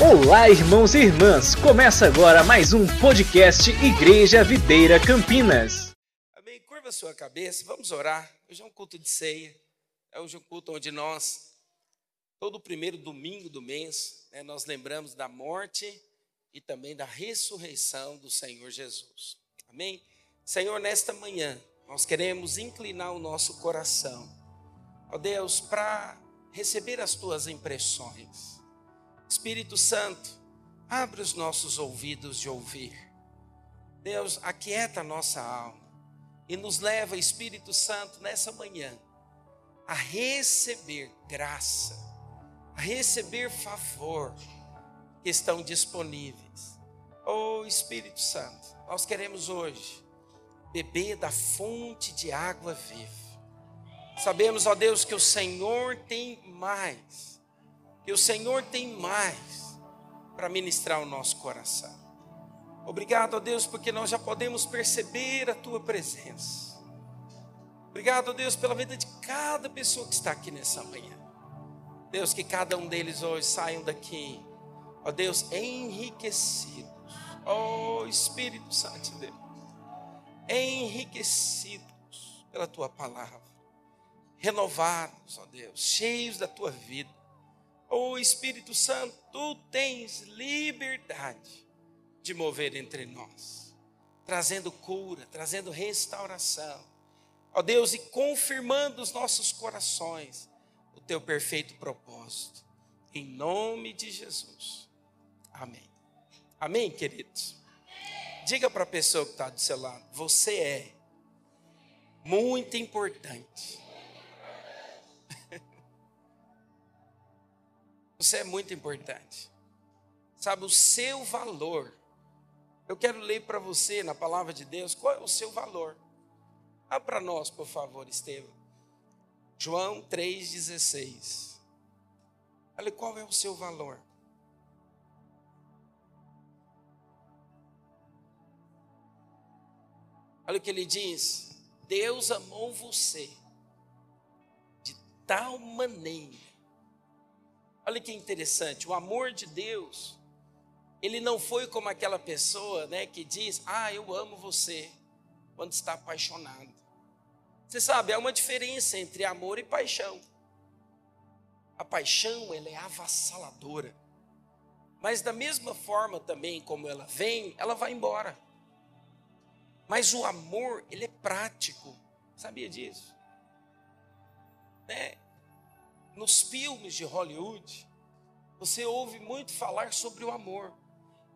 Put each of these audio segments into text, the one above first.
Olá, irmãos e irmãs! Começa agora mais um podcast Igreja Videira Campinas. Amém. Curva sua cabeça, vamos orar. Hoje é um culto de ceia. É hoje um culto onde nós, todo primeiro domingo do mês, né, nós lembramos da morte e também da ressurreição do Senhor Jesus. Amém? Senhor, nesta manhã, nós queremos inclinar o nosso coração, ó Deus, para receber as tuas impressões. Espírito Santo, abre os nossos ouvidos de ouvir. Deus, aquieta a nossa alma e nos leva, Espírito Santo, nessa manhã, a receber graça, a receber favor que estão disponíveis. Oh Espírito Santo, nós queremos hoje beber da fonte de água viva. Sabemos, ó Deus, que o Senhor tem mais e o Senhor tem mais para ministrar o nosso coração. Obrigado a Deus, porque nós já podemos perceber a tua presença. Obrigado a Deus pela vida de cada pessoa que está aqui nessa manhã. Deus, que cada um deles hoje saiam daqui, ó Deus, enriquecidos. Ó Espírito Santo de Deus, enriquecidos pela tua palavra, renovados, ó Deus, cheios da tua vida Oh Espírito Santo, tu tens liberdade de mover entre nós, trazendo cura, trazendo restauração. Ó Deus, e confirmando os nossos corações o teu perfeito propósito. Em nome de Jesus. Amém. Amém, queridos? Diga para a pessoa que está do seu lado: você é muito importante. Você é muito importante. Sabe, o seu valor. Eu quero ler para você na palavra de Deus qual é o seu valor. Abra para nós, por favor, Estevam. João 3,16. Olha qual é o seu valor. Olha o que ele diz: Deus amou você de tal maneira Olha que interessante, o amor de Deus, ele não foi como aquela pessoa, né, que diz: "Ah, eu amo você", quando está apaixonado. Você sabe, há uma diferença entre amor e paixão. A paixão, ela é avassaladora. Mas da mesma forma também como ela vem, ela vai embora. Mas o amor, ele é prático. Sabia disso? Né? Nos filmes de Hollywood, você ouve muito falar sobre o amor.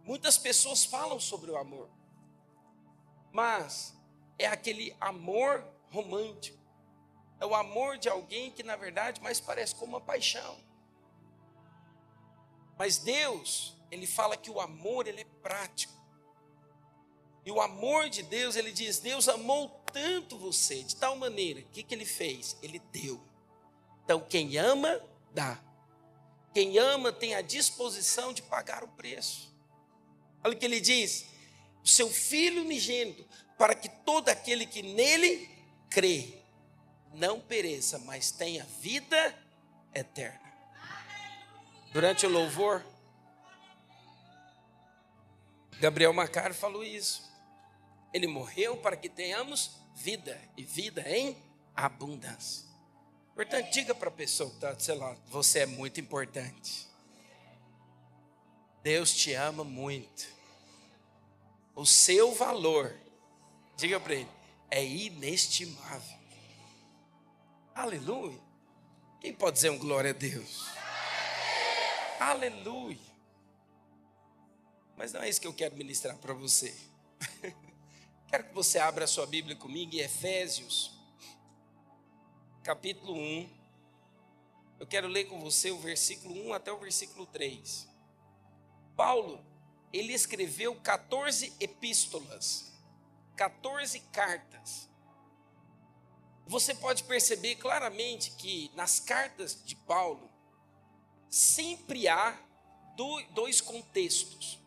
Muitas pessoas falam sobre o amor. Mas é aquele amor romântico. É o amor de alguém que na verdade mais parece como uma paixão. Mas Deus, ele fala que o amor ele é prático. E o amor de Deus, ele diz: Deus amou tanto você, de tal maneira, o que, que ele fez? Ele deu. Então, quem ama, dá. Quem ama tem a disposição de pagar o preço. Olha o que ele diz: o seu filho unigênito, para que todo aquele que nele crê, não pereça, mas tenha vida eterna. Durante o louvor, Gabriel Macaro falou isso. Ele morreu para que tenhamos vida e vida em abundância. Portanto, diga para a pessoa que está do seu lado: você é muito importante. Deus te ama muito. O seu valor, diga para ele, é inestimável. Aleluia. Quem pode dizer um glória a Deus? Aleluia. Mas não é isso que eu quero ministrar para você. quero que você abra a sua Bíblia comigo em Efésios capítulo 1. Eu quero ler com você o versículo 1 até o versículo 3. Paulo, ele escreveu 14 epístolas, 14 cartas. Você pode perceber claramente que nas cartas de Paulo sempre há dois contextos.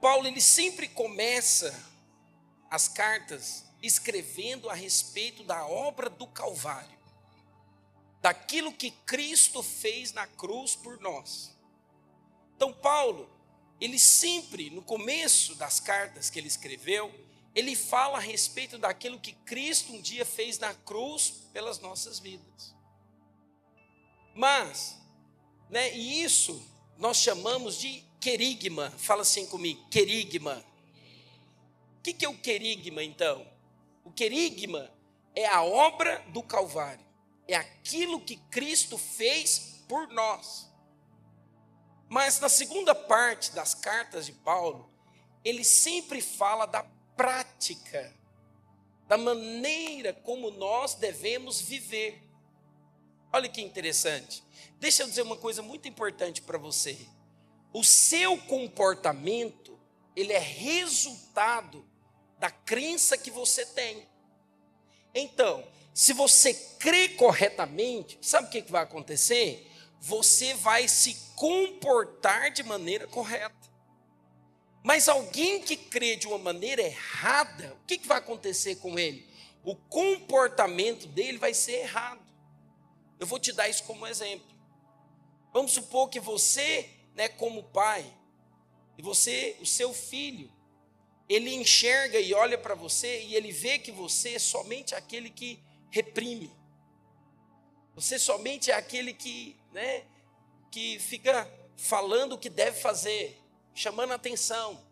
Paulo ele sempre começa as cartas escrevendo a respeito da obra do Calvário daquilo que Cristo fez na cruz por nós. Então, Paulo, ele sempre, no começo das cartas que ele escreveu, ele fala a respeito daquilo que Cristo um dia fez na cruz pelas nossas vidas. Mas, né, e isso nós chamamos de querigma. Fala assim comigo, querigma. O que, que é o querigma, então? O querigma é a obra do Calvário, é aquilo que Cristo fez por nós. Mas na segunda parte das cartas de Paulo, ele sempre fala da prática, da maneira como nós devemos viver. Olha que interessante. Deixa eu dizer uma coisa muito importante para você. O seu comportamento, ele é resultado da crença que você tem. Então, se você crê corretamente, sabe o que vai acontecer? Você vai se comportar de maneira correta. Mas alguém que crê de uma maneira errada, o que vai acontecer com ele? O comportamento dele vai ser errado. Eu vou te dar isso como exemplo. Vamos supor que você, né, como pai, e você, o seu filho, ele enxerga e olha para você e ele vê que você é somente aquele que reprime. Você somente é aquele que, né, que fica falando o que deve fazer, chamando atenção.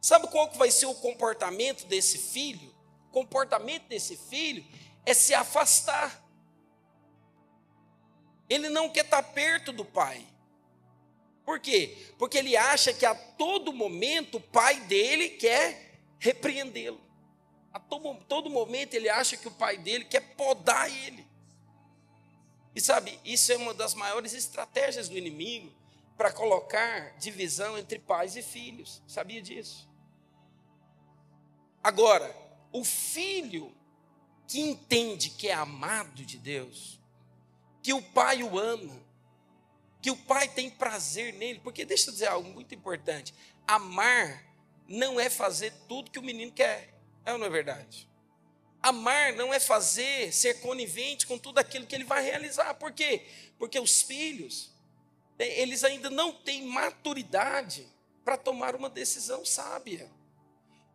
Sabe qual que vai ser o comportamento desse filho? O comportamento desse filho é se afastar. Ele não quer estar perto do pai. Por quê? Porque ele acha que a todo momento o pai dele quer repreendê-lo. A todo, todo momento ele acha que o pai dele quer podar ele. E sabe, isso é uma das maiores estratégias do inimigo para colocar divisão entre pais e filhos. Sabia disso? Agora, o filho que entende que é amado de Deus, que o pai o ama, que o pai tem prazer nele, porque deixa eu dizer algo muito importante: amar não é fazer tudo que o menino quer, é ou não é verdade? Amar não é fazer, ser conivente com tudo aquilo que ele vai realizar, por quê? Porque os filhos, né, eles ainda não têm maturidade para tomar uma decisão sábia.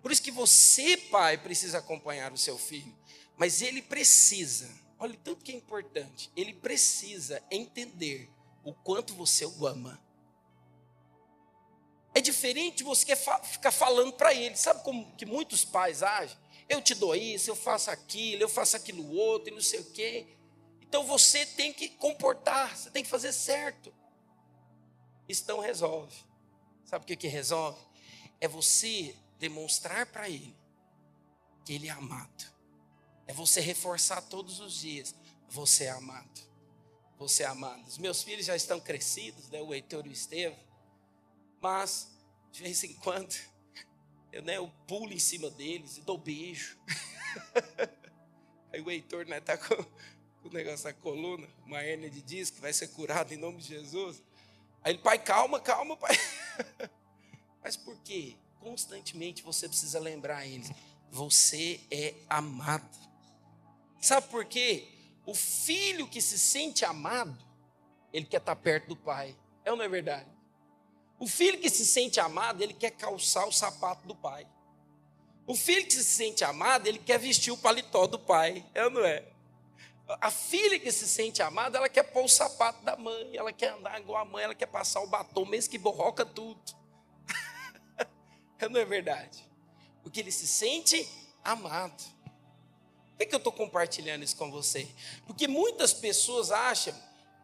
Por isso que você, pai, precisa acompanhar o seu filho, mas ele precisa Olha o tanto que é importante. Ele precisa entender o quanto você o ama. É diferente você ficar falando para ele. Sabe como que muitos pais agem? Eu te dou isso, eu faço aquilo, eu faço aquilo outro, e não sei o quê. Então você tem que comportar, você tem que fazer certo. Isso não resolve. Sabe o que, que resolve? É você demonstrar para ele que ele é amado é você reforçar todos os dias. Você é amado. Você é amado. Os meus filhos já estão crescidos, né? o Heitor e o Estevam. Mas, de vez em quando, eu, né, eu pulo em cima deles e dou beijo. Aí o Heitor né, tá com, com o negócio da coluna, uma hérnia de disco, vai ser curado em nome de Jesus. Aí ele, pai, calma, calma, pai. Mas por quê? Constantemente você precisa lembrar eles: você é amado. Sabe por quê? O filho que se sente amado, ele quer estar perto do pai. É ou não é verdade? O filho que se sente amado, ele quer calçar o sapato do pai. O filho que se sente amado, ele quer vestir o paletó do pai. É ou não é? A filha que se sente amada, ela quer pôr o sapato da mãe, ela quer andar igual a mãe, ela quer passar o batom, mesmo que borroca tudo. não é verdade? Porque ele se sente amado. Por que eu estou compartilhando isso com você? Porque muitas pessoas acham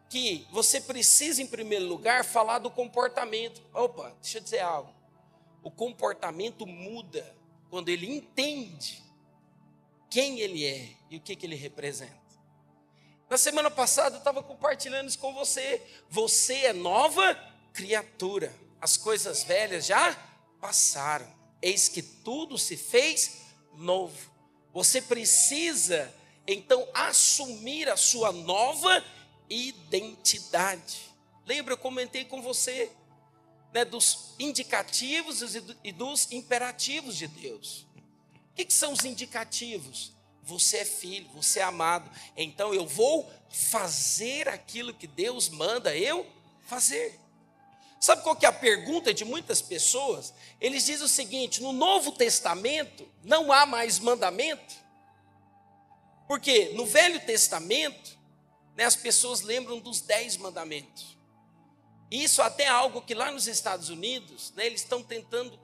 que você precisa, em primeiro lugar, falar do comportamento. Opa, deixa eu dizer algo. O comportamento muda quando ele entende quem ele é e o que, que ele representa. Na semana passada eu estava compartilhando isso com você. Você é nova criatura. As coisas velhas já passaram. Eis que tudo se fez novo. Você precisa então assumir a sua nova identidade. Lembra, eu comentei com você né, dos indicativos e dos imperativos de Deus. O que, que são os indicativos? Você é filho, você é amado, então eu vou fazer aquilo que Deus manda eu fazer. Sabe qual que é a pergunta de muitas pessoas? Eles dizem o seguinte: no Novo Testamento não há mais mandamento. Porque no Velho Testamento, né, as pessoas lembram dos dez mandamentos. Isso até é algo que lá nos Estados Unidos, né, eles estão tentando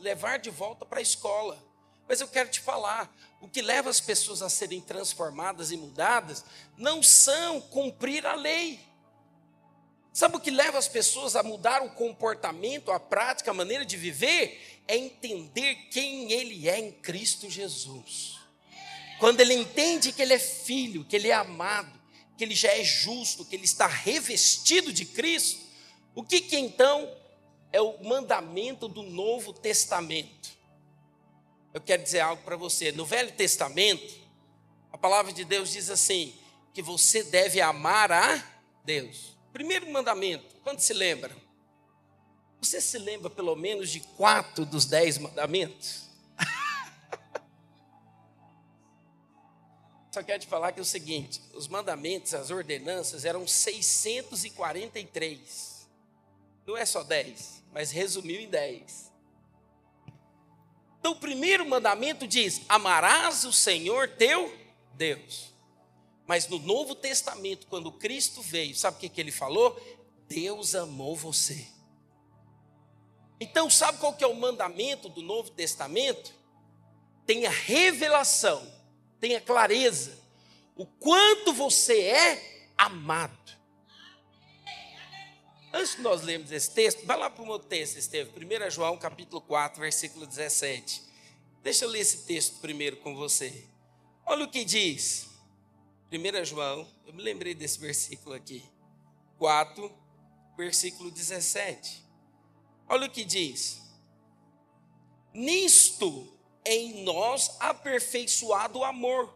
levar de volta para a escola. Mas eu quero te falar, o que leva as pessoas a serem transformadas e mudadas não são cumprir a lei. Sabe o que leva as pessoas a mudar o comportamento, a prática, a maneira de viver? É entender quem ele é em Cristo Jesus. Quando ele entende que ele é filho, que ele é amado, que ele já é justo, que ele está revestido de Cristo, o que, que então é o mandamento do Novo Testamento? Eu quero dizer algo para você. No Velho Testamento, a palavra de Deus diz assim: que você deve amar a Deus. Primeiro mandamento, quando se lembra? Você se lembra pelo menos de quatro dos dez mandamentos? Só quero te falar que é o seguinte: os mandamentos, as ordenanças eram 643. Não é só 10, mas resumiu em 10. Então, o primeiro mandamento diz: Amarás o Senhor teu Deus. Mas no Novo Testamento, quando Cristo veio, sabe o que, que ele falou? Deus amou você. Então, sabe qual que é o mandamento do Novo Testamento? Tenha revelação, tenha clareza, o quanto você é amado. Antes que nós lemos esse texto, vai lá para o meu texto, Estevam, 1 João capítulo 4, versículo 17. Deixa eu ler esse texto primeiro com você. Olha o que diz. 1 João, eu me lembrei desse versículo aqui. 4, versículo 17. Olha o que diz. Nisto em nós aperfeiçoado o amor,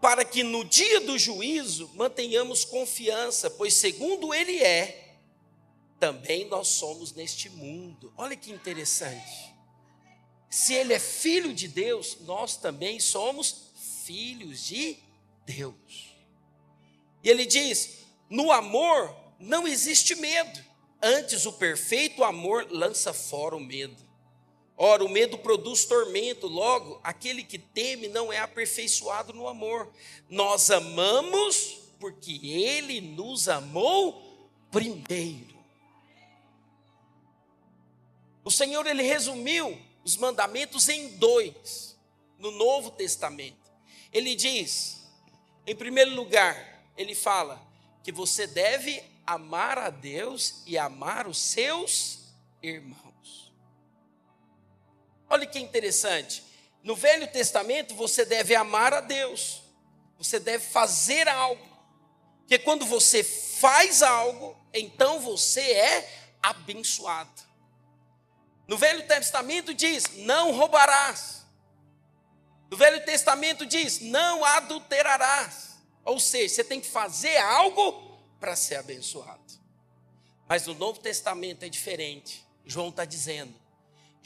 para que no dia do juízo mantenhamos confiança, pois segundo ele é, também nós somos neste mundo. Olha que interessante. Se ele é filho de Deus, nós também somos filhos de Deus. E ele diz: no amor não existe medo, antes o perfeito amor lança fora o medo. Ora, o medo produz tormento, logo, aquele que teme não é aperfeiçoado no amor. Nós amamos porque ele nos amou primeiro. O Senhor ele resumiu os mandamentos em dois no Novo Testamento. Ele diz, em primeiro lugar, ele fala que você deve amar a Deus e amar os seus irmãos. Olha que interessante. No Velho Testamento você deve amar a Deus. Você deve fazer algo. Porque quando você faz algo, então você é abençoado. No Velho Testamento diz: não roubarás. No Velho Testamento diz: não adulterarás. Ou seja, você tem que fazer algo para ser abençoado. Mas no Novo Testamento é diferente. João está dizendo: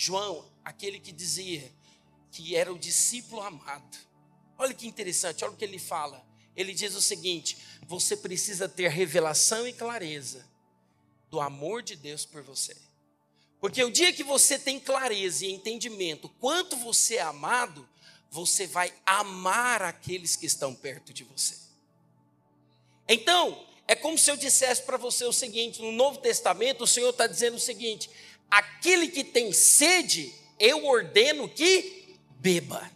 João, aquele que dizia que era o discípulo amado. Olha que interessante, olha o que ele fala. Ele diz o seguinte: você precisa ter revelação e clareza do amor de Deus por você. Porque o dia que você tem clareza e entendimento quanto você é amado, você vai amar aqueles que estão perto de você. Então, é como se eu dissesse para você o seguinte: no Novo Testamento, o Senhor está dizendo o seguinte: aquele que tem sede, eu ordeno que beba.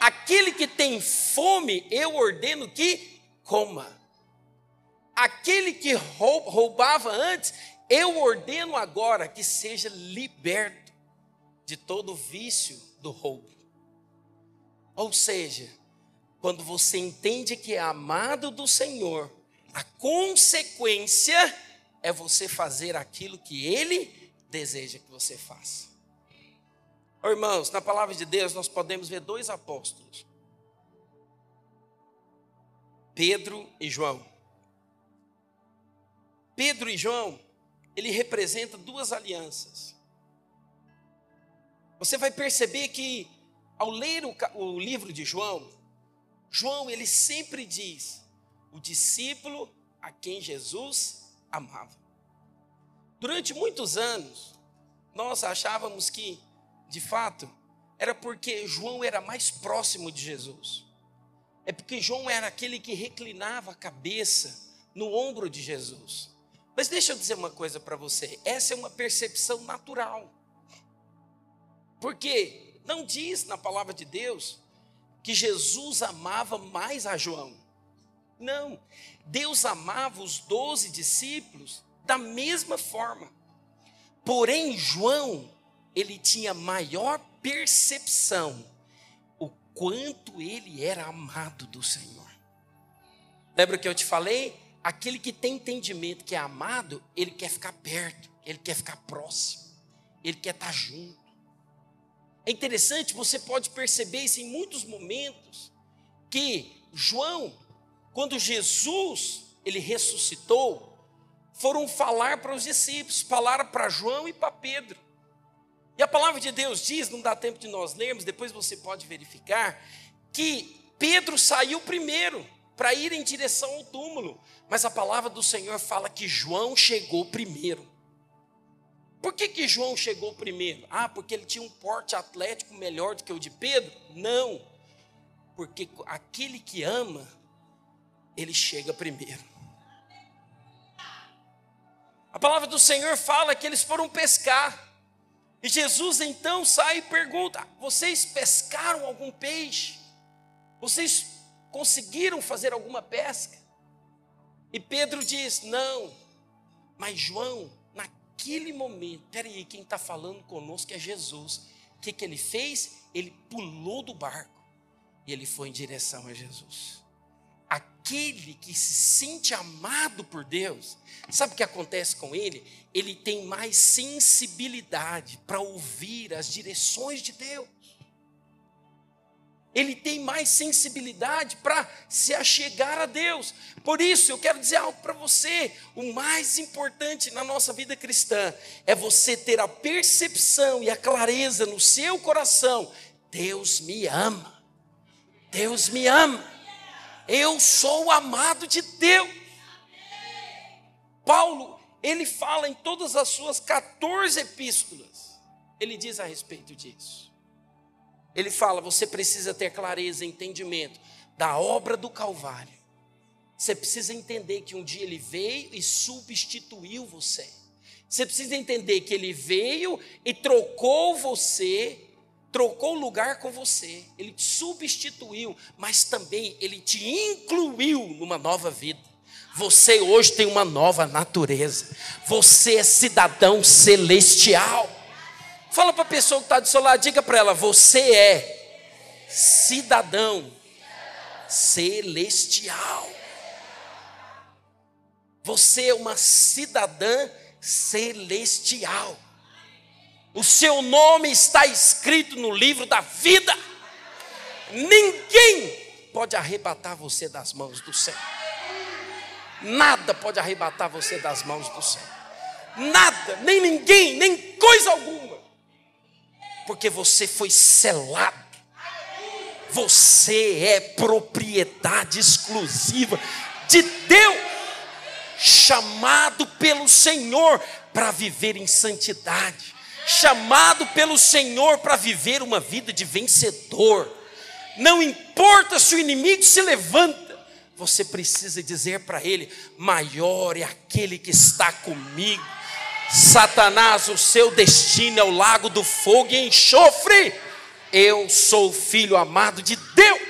Aquele que tem fome, eu ordeno que coma. Aquele que roubava antes, eu ordeno agora que seja liberto de todo vício do roubo. Ou seja, quando você entende que é amado do Senhor, a consequência é você fazer aquilo que Ele deseja que você faça. Oh, irmãos, na palavra de Deus nós podemos ver dois apóstolos, Pedro e João. Pedro e João ele representa duas alianças. Você vai perceber que ao ler o, o livro de João, João ele sempre diz o discípulo a quem Jesus amava. Durante muitos anos, nós achávamos que, de fato, era porque João era mais próximo de Jesus. É porque João era aquele que reclinava a cabeça no ombro de Jesus. Mas deixa eu dizer uma coisa para você: essa é uma percepção natural. Porque não diz na palavra de Deus que Jesus amava mais a João. Não, Deus amava os doze discípulos da mesma forma. Porém, João, ele tinha maior percepção o quanto ele era amado do Senhor. Lembra que eu te falei? Aquele que tem entendimento que é amado, ele quer ficar perto, ele quer ficar próximo, ele quer estar junto. É interessante, você pode perceber isso em muitos momentos, que João, quando Jesus ele ressuscitou, foram falar para os discípulos, falaram para João e para Pedro. E a palavra de Deus diz, não dá tempo de nós lermos, depois você pode verificar, que Pedro saiu primeiro para ir em direção ao túmulo, mas a palavra do Senhor fala que João chegou primeiro. Por que, que João chegou primeiro? Ah, porque ele tinha um porte atlético melhor do que o de Pedro? Não. Porque aquele que ama, ele chega primeiro. A palavra do Senhor fala que eles foram pescar. E Jesus então sai e pergunta: Vocês pescaram algum peixe? Vocês conseguiram fazer alguma pesca? E Pedro diz: Não. Mas João naquele momento, peraí, quem está falando conosco é Jesus. O que, que ele fez? Ele pulou do barco e ele foi em direção a Jesus. Aquele que se sente amado por Deus, sabe o que acontece com ele? Ele tem mais sensibilidade para ouvir as direções de Deus. Ele tem mais sensibilidade para se achegar a Deus. Por isso, eu quero dizer algo para você: o mais importante na nossa vida cristã é você ter a percepção e a clareza no seu coração: Deus me ama, Deus me ama, eu sou amado de Deus. Paulo, ele fala em todas as suas 14 epístolas, ele diz a respeito disso. Ele fala: você precisa ter clareza, entendimento da obra do Calvário. Você precisa entender que um dia ele veio e substituiu você. Você precisa entender que ele veio e trocou você, trocou lugar com você. Ele te substituiu, mas também ele te incluiu numa nova vida. Você hoje tem uma nova natureza. Você é cidadão celestial. Fala para a pessoa que está do seu lado, diga para ela: você é cidadão celestial. Você é uma cidadã celestial. O seu nome está escrito no livro da vida. Ninguém pode arrebatar você das mãos do céu. Nada pode arrebatar você das mãos do céu. Nada, nem ninguém, nem coisa alguma porque você foi selado. Você é propriedade exclusiva de Deus, chamado pelo Senhor para viver em santidade, chamado pelo Senhor para viver uma vida de vencedor. Não importa se o inimigo se levanta, você precisa dizer para ele: maior é aquele que está comigo Satanás, o seu destino é o lago do fogo e enxofre. Eu sou filho amado de Deus.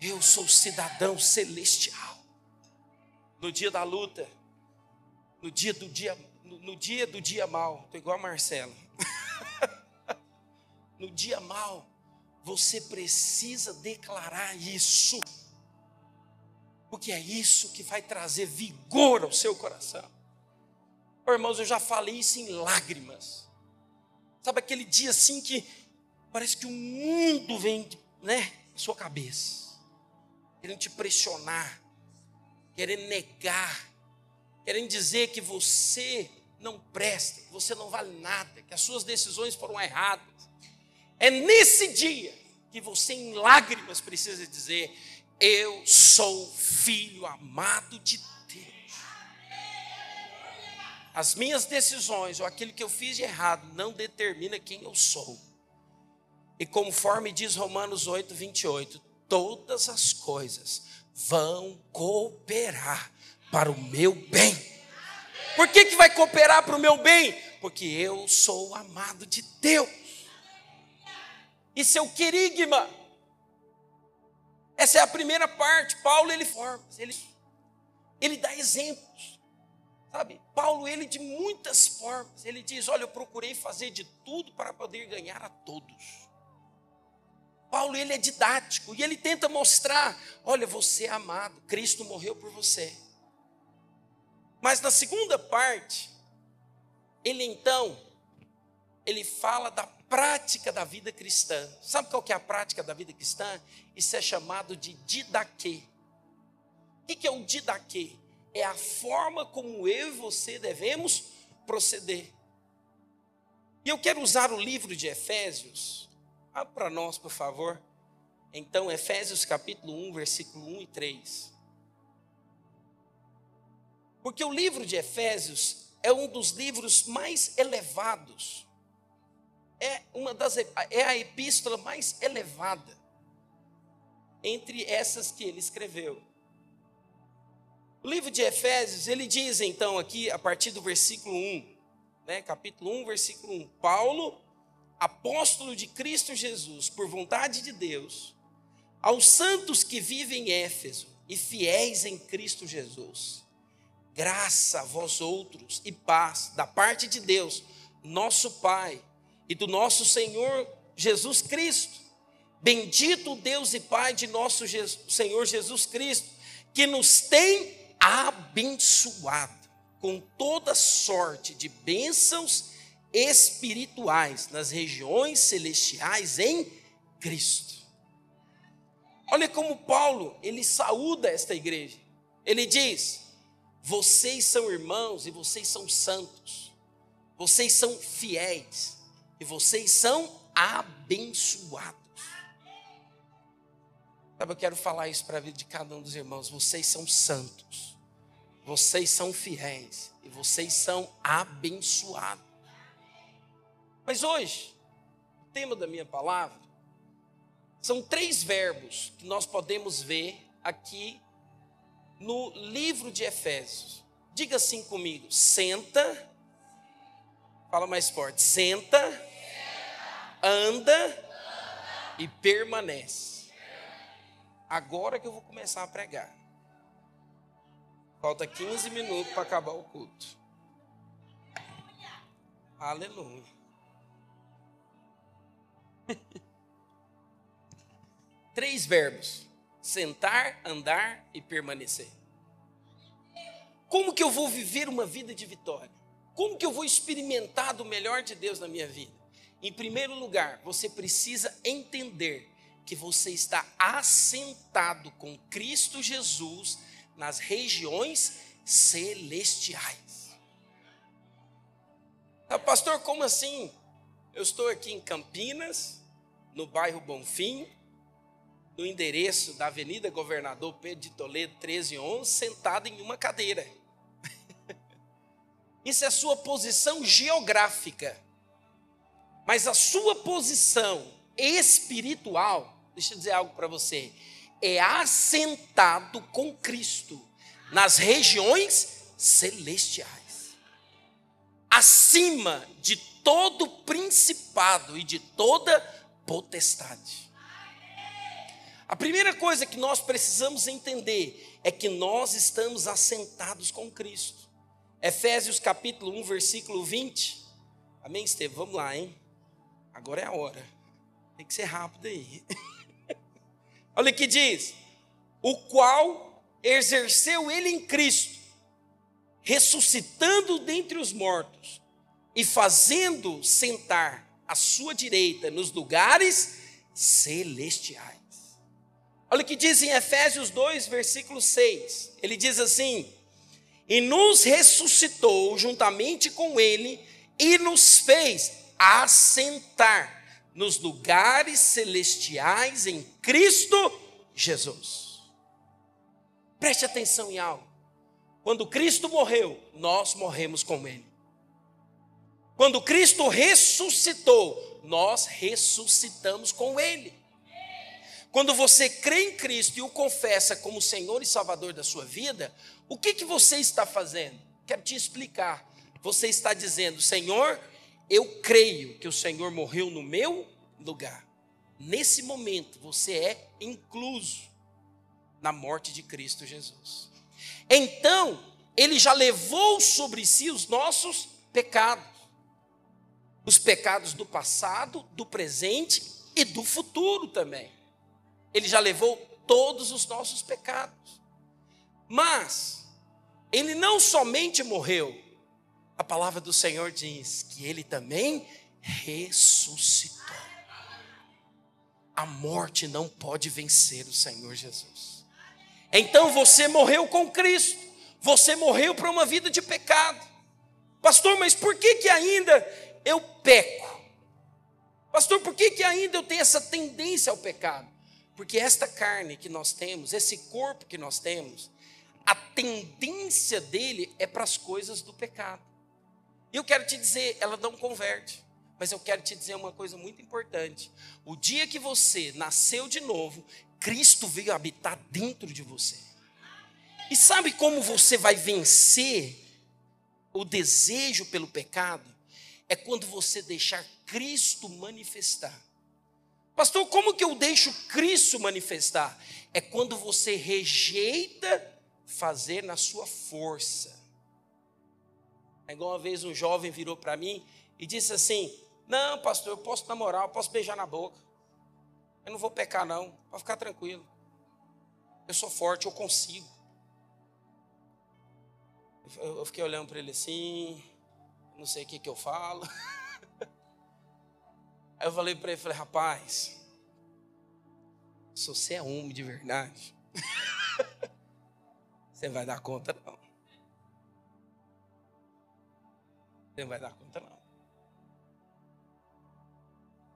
Eu sou cidadão celestial. No dia da luta, no dia do dia, no, dia do dia mal, tô igual a Marcelo. no dia mal, você precisa declarar isso porque é isso que vai trazer vigor ao seu coração. Irmãos, eu já falei isso em lágrimas. Sabe aquele dia assim que parece que o mundo vem, né, na sua cabeça, querendo te pressionar, querendo negar, querendo dizer que você não presta, que você não vale nada, que as suas decisões foram erradas. É nesse dia que você, em lágrimas, precisa dizer: eu sou filho amado de Deus. As minhas decisões ou aquilo que eu fiz de errado não determina quem eu sou. E conforme diz Romanos 8, 28, todas as coisas vão cooperar para o meu bem. Por que, que vai cooperar para o meu bem? Porque eu sou amado de Deus. Isso é o querigma. Essa é a primeira parte. Paulo ele forma, ele, ele dá exemplos. Sabe? Paulo ele de muitas formas. Ele diz: "Olha, eu procurei fazer de tudo para poder ganhar a todos". Paulo ele é didático e ele tenta mostrar, olha, você é amado, Cristo morreu por você. Mas na segunda parte, ele então, ele fala da prática da vida cristã. Sabe qual que é a prática da vida cristã? Isso é chamado de didaquê. O que é o didaquê? É a forma como eu e você devemos proceder. E eu quero usar o livro de Efésios. Abra para nós, por favor. Então, Efésios capítulo 1, versículo 1 e 3. Porque o livro de Efésios é um dos livros mais elevados. É uma das é a epístola mais elevada entre essas que ele escreveu. O livro de Efésios, ele diz então aqui a partir do versículo 1, né, capítulo 1, versículo 1, Paulo, apóstolo de Cristo Jesus, por vontade de Deus, aos santos que vivem em Éfeso e fiéis em Cristo Jesus graça a vós outros e paz da parte de Deus, nosso Pai, e do nosso Senhor Jesus Cristo. Bendito Deus e Pai de nosso Senhor Jesus Cristo, que nos tem abençoado com toda sorte de bênçãos espirituais nas regiões celestiais em Cristo. Olha como Paulo, ele saúda esta igreja. Ele diz: vocês são irmãos e vocês são santos. Vocês são fiéis e vocês são abençoados. Sabe, eu quero falar isso para a vida de cada um dos irmãos. Vocês são santos. Vocês são fiéis e vocês são abençoados. Mas hoje, o tema da minha palavra são três verbos que nós podemos ver aqui no livro de Efésios. Diga assim comigo: senta, fala mais forte, senta, anda e permanece. Agora que eu vou começar a pregar. Falta 15 minutos para acabar o culto. Aleluia. Três verbos sentar, andar e permanecer. Como que eu vou viver uma vida de vitória? Como que eu vou experimentar do melhor de Deus na minha vida? Em primeiro lugar, você precisa entender que você está assentado com Cristo Jesus nas regiões celestiais. Ah, pastor, como assim? Eu estou aqui em Campinas, no bairro Bonfim, no endereço da Avenida Governador Pedro de Toledo, 1311, sentado em uma cadeira. Isso é a sua posição geográfica. Mas a sua posição espiritual, deixa eu dizer algo para você, é assentado com Cristo nas regiões celestiais. Acima de todo principado e de toda potestade. A primeira coisa que nós precisamos entender é que nós estamos assentados com Cristo. Efésios capítulo 1, versículo 20. Amém, Estevam? Vamos lá, hein? Agora é a hora. Tem que ser rápido aí. Olha o que diz: o qual exerceu ele em Cristo, ressuscitando dentre os mortos e fazendo sentar à sua direita nos lugares celestiais. Olha o que diz em Efésios 2, versículo 6. Ele diz assim: E nos ressuscitou juntamente com Ele e nos fez assentar nos lugares celestiais em Cristo Jesus. Preste atenção em algo. Quando Cristo morreu, nós morremos com Ele. Quando Cristo ressuscitou, nós ressuscitamos com Ele. Quando você crê em Cristo e o confessa como Senhor e Salvador da sua vida, o que, que você está fazendo? Quero te explicar. Você está dizendo, Senhor, eu creio que o Senhor morreu no meu lugar. Nesse momento, você é incluso na morte de Cristo Jesus. Então, ele já levou sobre si os nossos pecados. Os pecados do passado, do presente e do futuro também. Ele já levou todos os nossos pecados. Mas, ele não somente morreu, a palavra do Senhor diz que ele também ressuscitou. A morte não pode vencer o Senhor Jesus. Então você morreu com Cristo, você morreu para uma vida de pecado. Pastor, mas por que, que ainda eu peco? Pastor, por que, que ainda eu tenho essa tendência ao pecado? Porque esta carne que nós temos, esse corpo que nós temos, a tendência dele é para as coisas do pecado. E eu quero te dizer, ela não converte. Mas eu quero te dizer uma coisa muito importante. O dia que você nasceu de novo, Cristo veio habitar dentro de você. E sabe como você vai vencer o desejo pelo pecado? É quando você deixar Cristo manifestar. Pastor, como que eu deixo Cristo manifestar? É quando você rejeita fazer na sua força. É igual uma vez um jovem virou para mim e disse assim: Não, pastor, eu posso namorar, eu posso beijar na boca. Eu não vou pecar, não. Pode ficar tranquilo. Eu sou forte, eu consigo. Eu fiquei olhando para ele assim, não sei o que, que eu falo. Aí eu falei para ele, falei, rapaz, se você é homem de verdade, você vai dar conta não. Você não vai dar conta, não.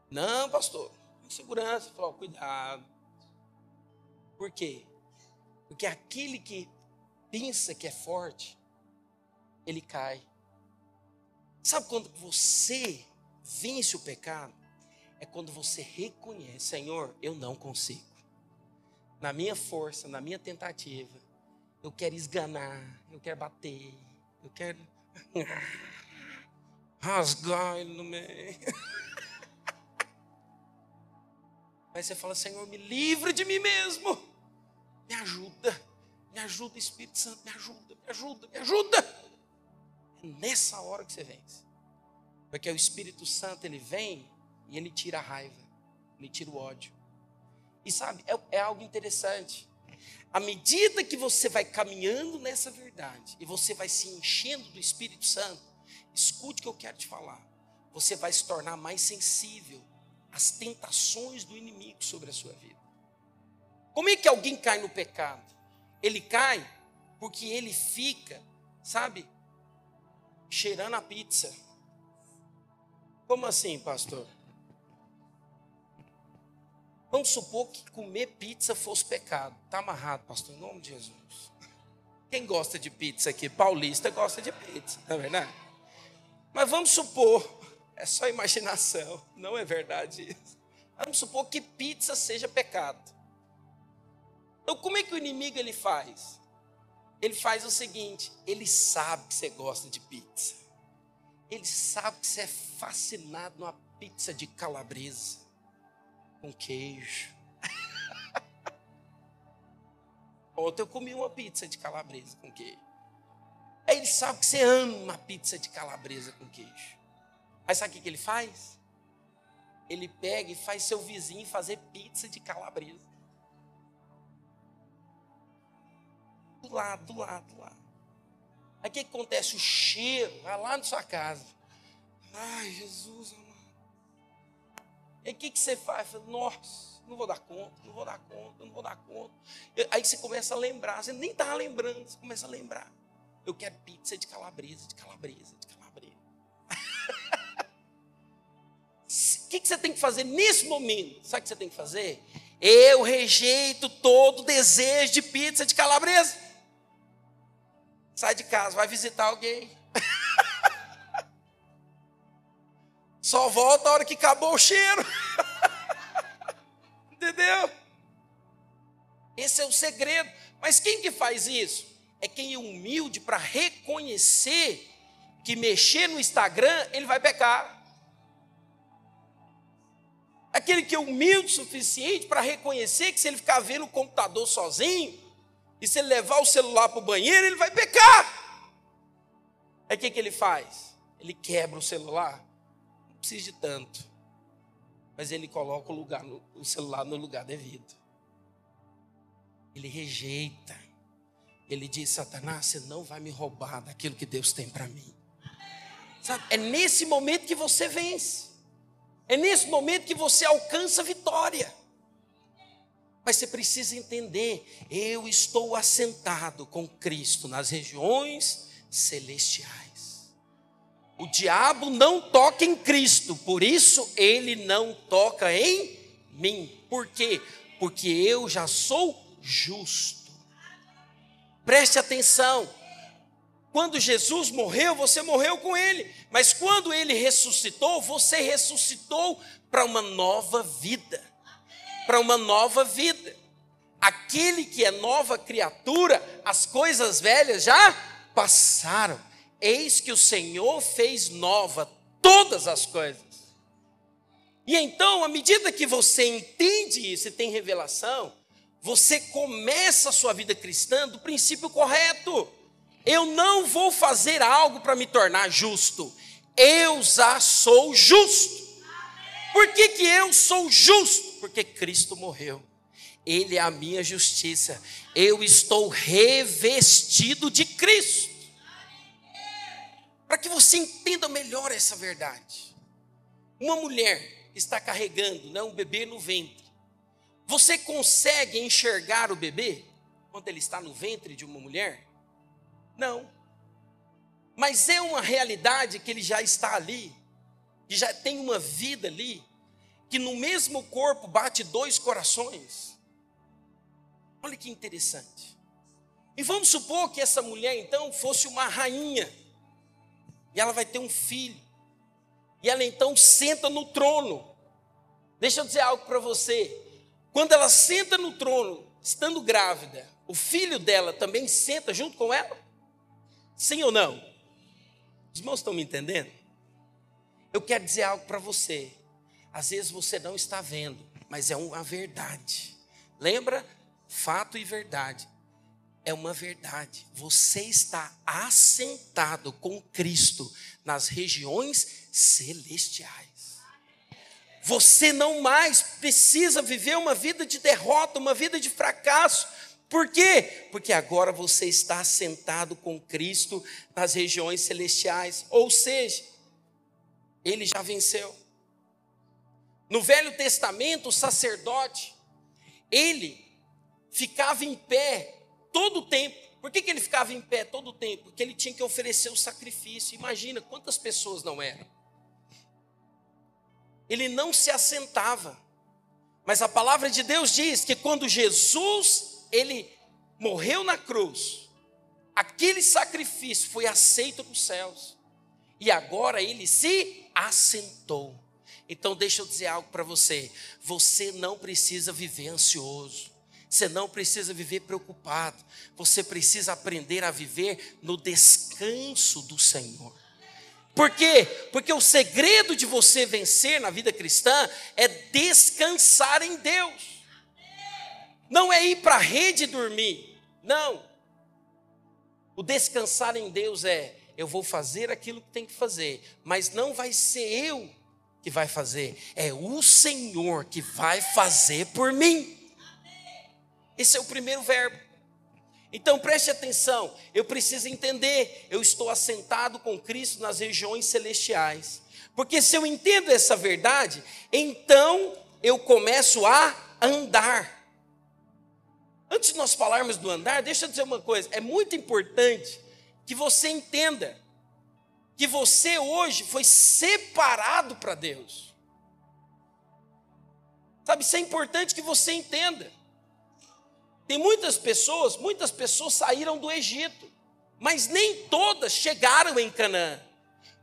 Não, pastor. Segurança. Falou, cuidado. Por quê? Porque aquele que pensa que é forte, ele cai. Sabe quando você vence o pecado? É quando você reconhece, Senhor, eu não consigo. Na minha força, na minha tentativa, eu quero esganar, eu quero bater, eu quero. rasgar ele no meio. Mas você fala, Senhor, me livre de mim mesmo. Me ajuda, me ajuda, Espírito Santo, me ajuda, me ajuda, me ajuda. É nessa hora que você vence. Porque o Espírito Santo, ele vem e ele tira a raiva, ele tira o ódio. E sabe, é, é algo interessante. À medida que você vai caminhando nessa verdade, e você vai se enchendo do Espírito Santo, Escute o que eu quero te falar. Você vai se tornar mais sensível às tentações do inimigo sobre a sua vida. Como é que alguém cai no pecado? Ele cai porque ele fica, sabe, cheirando a pizza. Como assim, pastor? Vamos supor que comer pizza fosse pecado. Está amarrado, pastor, em nome de Jesus. Quem gosta de pizza aqui? Paulista gosta de pizza, não é verdade? Mas vamos supor, é só imaginação, não é verdade isso. Vamos supor que pizza seja pecado. Então, como é que o inimigo ele faz? Ele faz o seguinte: ele sabe que você gosta de pizza. Ele sabe que você é fascinado numa pizza de calabresa com queijo. Ontem eu comi uma pizza de calabresa com queijo. Aí ele sabe que você ama pizza de calabresa com queijo. Aí sabe o que ele faz? Ele pega e faz seu vizinho fazer pizza de calabresa. Do lado, do lado, do lado. Aí o que acontece? O cheiro vai lá na sua casa. Ai, Jesus amado. E o que, que você faz? Fala, Nossa, não vou dar conta, não vou dar conta, não vou dar conta. Aí você começa a lembrar, você nem estava lembrando, você começa a lembrar. Eu quero pizza de calabresa, de calabresa, de calabresa. O que, que você tem que fazer nesse momento? Sabe o que você tem que fazer? Eu rejeito todo desejo de pizza de calabresa. sai de casa, vai visitar alguém. Só volta a hora que acabou o cheiro. Entendeu? Esse é o segredo. Mas quem que faz isso? É quem é humilde para reconhecer que mexer no Instagram, ele vai pecar. Aquele que é humilde o suficiente para reconhecer que se ele ficar vendo o computador sozinho, e se ele levar o celular para o banheiro, ele vai pecar. Aí o que, que ele faz? Ele quebra o celular. Precisa de tanto. Mas ele coloca o, lugar, o celular no lugar devido. Ele rejeita. Ele diz: Satanás, você não vai me roubar daquilo que Deus tem para mim. Sabe? É nesse momento que você vence. É nesse momento que você alcança a vitória. Mas você precisa entender: eu estou assentado com Cristo nas regiões celestiais. O diabo não toca em Cristo, por isso ele não toca em mim. Por quê? Porque eu já sou justo. Preste atenção. Quando Jesus morreu, você morreu com ele. Mas quando ele ressuscitou, você ressuscitou para uma nova vida. Para uma nova vida. Aquele que é nova criatura, as coisas velhas já passaram. Eis que o Senhor fez nova todas as coisas. E então, à medida que você entende isso e tem revelação, você começa a sua vida cristã do princípio correto. Eu não vou fazer algo para me tornar justo. Eu já sou justo. Por que, que eu sou justo? Porque Cristo morreu. Ele é a minha justiça. Eu estou revestido de Cristo. Para que você entenda melhor essa verdade. Uma mulher está carregando né, um bebê no ventre. Você consegue enxergar o bebê quando ele está no ventre de uma mulher? Não. Mas é uma realidade que ele já está ali, que já tem uma vida ali, que no mesmo corpo bate dois corações. Olha que interessante. E vamos supor que essa mulher então fosse uma rainha, e ela vai ter um filho, e ela então senta no trono. Deixa eu dizer algo para você. Quando ela senta no trono, estando grávida, o filho dela também senta junto com ela? Sim ou não? Os irmãos estão me entendendo? Eu quero dizer algo para você. Às vezes você não está vendo, mas é uma verdade. Lembra? Fato e verdade. É uma verdade. Você está assentado com Cristo nas regiões celestiais. Você não mais precisa viver uma vida de derrota, uma vida de fracasso, por quê? Porque agora você está sentado com Cristo nas regiões celestiais, ou seja, ele já venceu. No Velho Testamento, o sacerdote, ele ficava em pé todo o tempo. Por que, que ele ficava em pé todo o tempo? Porque ele tinha que oferecer o sacrifício. Imagina quantas pessoas não eram. Ele não se assentava. Mas a palavra de Deus diz que quando Jesus ele morreu na cruz, aquele sacrifício foi aceito nos céus, e agora ele se assentou. Então, deixa eu dizer algo para você: você não precisa viver ansioso, você não precisa viver preocupado, você precisa aprender a viver no descanso do Senhor. Por quê? Porque o segredo de você vencer na vida cristã é descansar em Deus. Não é ir para a rede dormir. Não. O descansar em Deus é: eu vou fazer aquilo que tem que fazer, mas não vai ser eu que vai fazer, é o Senhor que vai fazer por mim. Esse é o primeiro verbo. Então preste atenção, eu preciso entender, eu estou assentado com Cristo nas regiões celestiais. Porque se eu entendo essa verdade, então eu começo a andar. Antes de nós falarmos do andar, deixa eu dizer uma coisa: é muito importante que você entenda que você hoje foi separado para Deus. Sabe, isso é importante que você entenda. Tem muitas pessoas, muitas pessoas saíram do Egito. Mas nem todas chegaram em Canaã.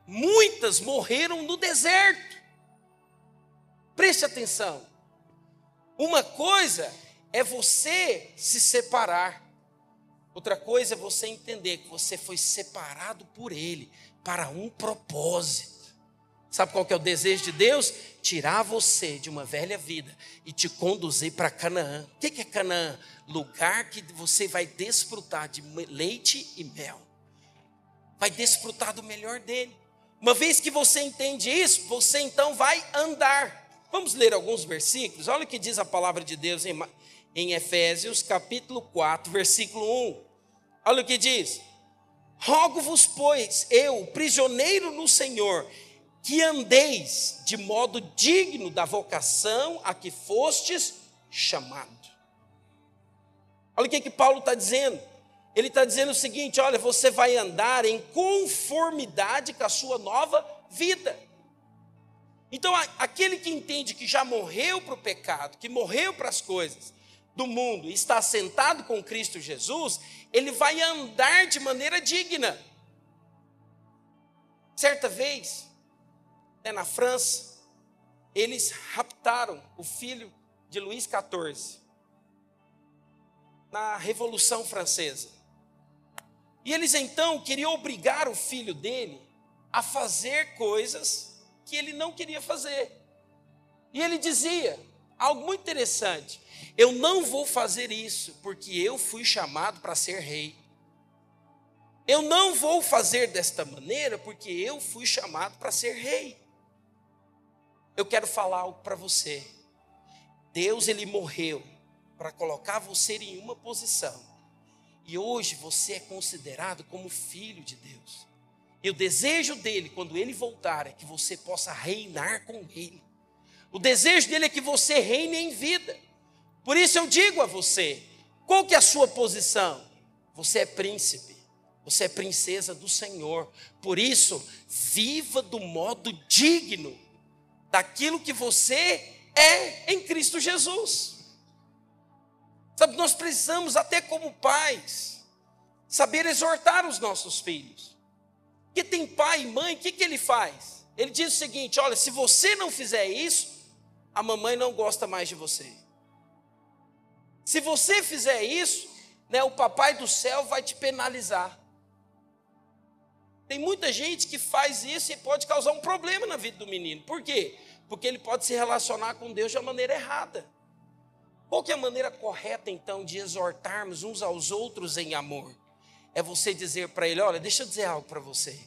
Muitas morreram no deserto. Preste atenção. Uma coisa é você se separar. Outra coisa é você entender que você foi separado por Ele para um propósito. Sabe qual que é o desejo de Deus? Tirar você de uma velha vida e te conduzir para Canaã. O que é Canaã? Lugar que você vai desfrutar de leite e mel. Vai desfrutar do melhor dele. Uma vez que você entende isso, você então vai andar. Vamos ler alguns versículos? Olha o que diz a palavra de Deus em, em Efésios, capítulo 4, versículo 1. Olha o que diz: Rogo-vos, pois, eu, prisioneiro no Senhor, que andeis de modo digno da vocação a que fostes chamado. Olha o que, que Paulo está dizendo. Ele está dizendo o seguinte: olha, você vai andar em conformidade com a sua nova vida. Então, aquele que entende que já morreu para o pecado, que morreu para as coisas do mundo, e está sentado com Cristo Jesus, ele vai andar de maneira digna. Certa vez, né, na França, eles raptaram o filho de Luís XIV na Revolução Francesa. E eles então queriam obrigar o filho dele a fazer coisas que ele não queria fazer. E ele dizia algo muito interessante: Eu não vou fazer isso porque eu fui chamado para ser rei. Eu não vou fazer desta maneira porque eu fui chamado para ser rei eu quero falar algo para você. Deus ele morreu para colocar você em uma posição. E hoje você é considerado como filho de Deus. E o desejo dele, quando ele voltar, é que você possa reinar com ele. O desejo dele é que você reine em vida. Por isso eu digo a você, qual que é a sua posição? Você é príncipe. Você é princesa do Senhor. Por isso, viva do modo digno daquilo que você é em Cristo Jesus. Sabe, nós precisamos, até como pais, saber exortar os nossos filhos. Que tem pai e mãe, o que, que ele faz? Ele diz o seguinte: olha, se você não fizer isso, a mamãe não gosta mais de você. Se você fizer isso, né, o papai do céu vai te penalizar. Tem muita gente que faz isso e pode causar um problema na vida do menino. Por quê? Porque ele pode se relacionar com Deus de uma maneira errada. Qual que é a maneira correta, então, de exortarmos uns aos outros em amor? É você dizer para ele: olha, deixa eu dizer algo para você.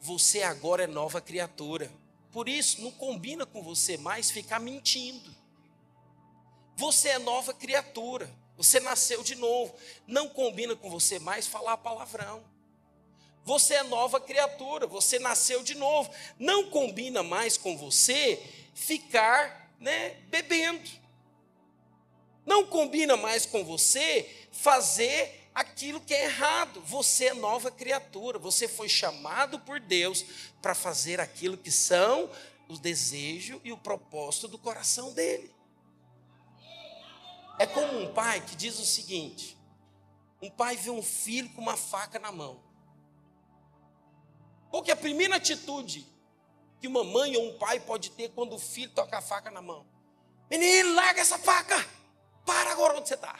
Você agora é nova criatura. Por isso, não combina com você mais ficar mentindo. Você é nova criatura. Você nasceu de novo. Não combina com você mais falar palavrão. Você é nova criatura, você nasceu de novo. Não combina mais com você ficar né, bebendo. Não combina mais com você fazer aquilo que é errado. Você é nova criatura, você foi chamado por Deus para fazer aquilo que são o desejo e o propósito do coração dele. É como um pai que diz o seguinte: um pai vê um filho com uma faca na mão. Qual que é a primeira atitude que uma mãe ou um pai pode ter quando o filho toca a faca na mão? Menino, larga essa faca! Para agora onde você está.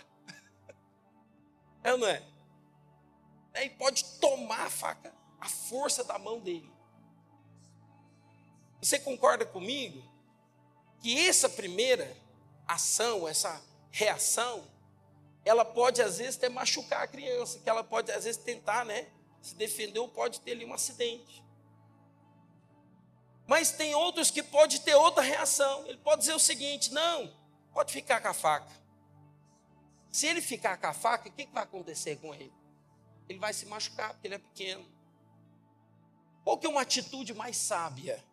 É ou não é? E pode tomar a faca, a força da mão dele. Você concorda comigo que essa primeira ação, essa reação, ela pode às vezes até machucar a criança, que ela pode às vezes tentar, né, se defendeu, pode ter ali um acidente. Mas tem outros que pode ter outra reação. Ele pode dizer o seguinte: não, pode ficar com a faca. Se ele ficar com a faca, o que vai acontecer com ele? Ele vai se machucar, porque ele é pequeno. Qual que é uma atitude mais sábia?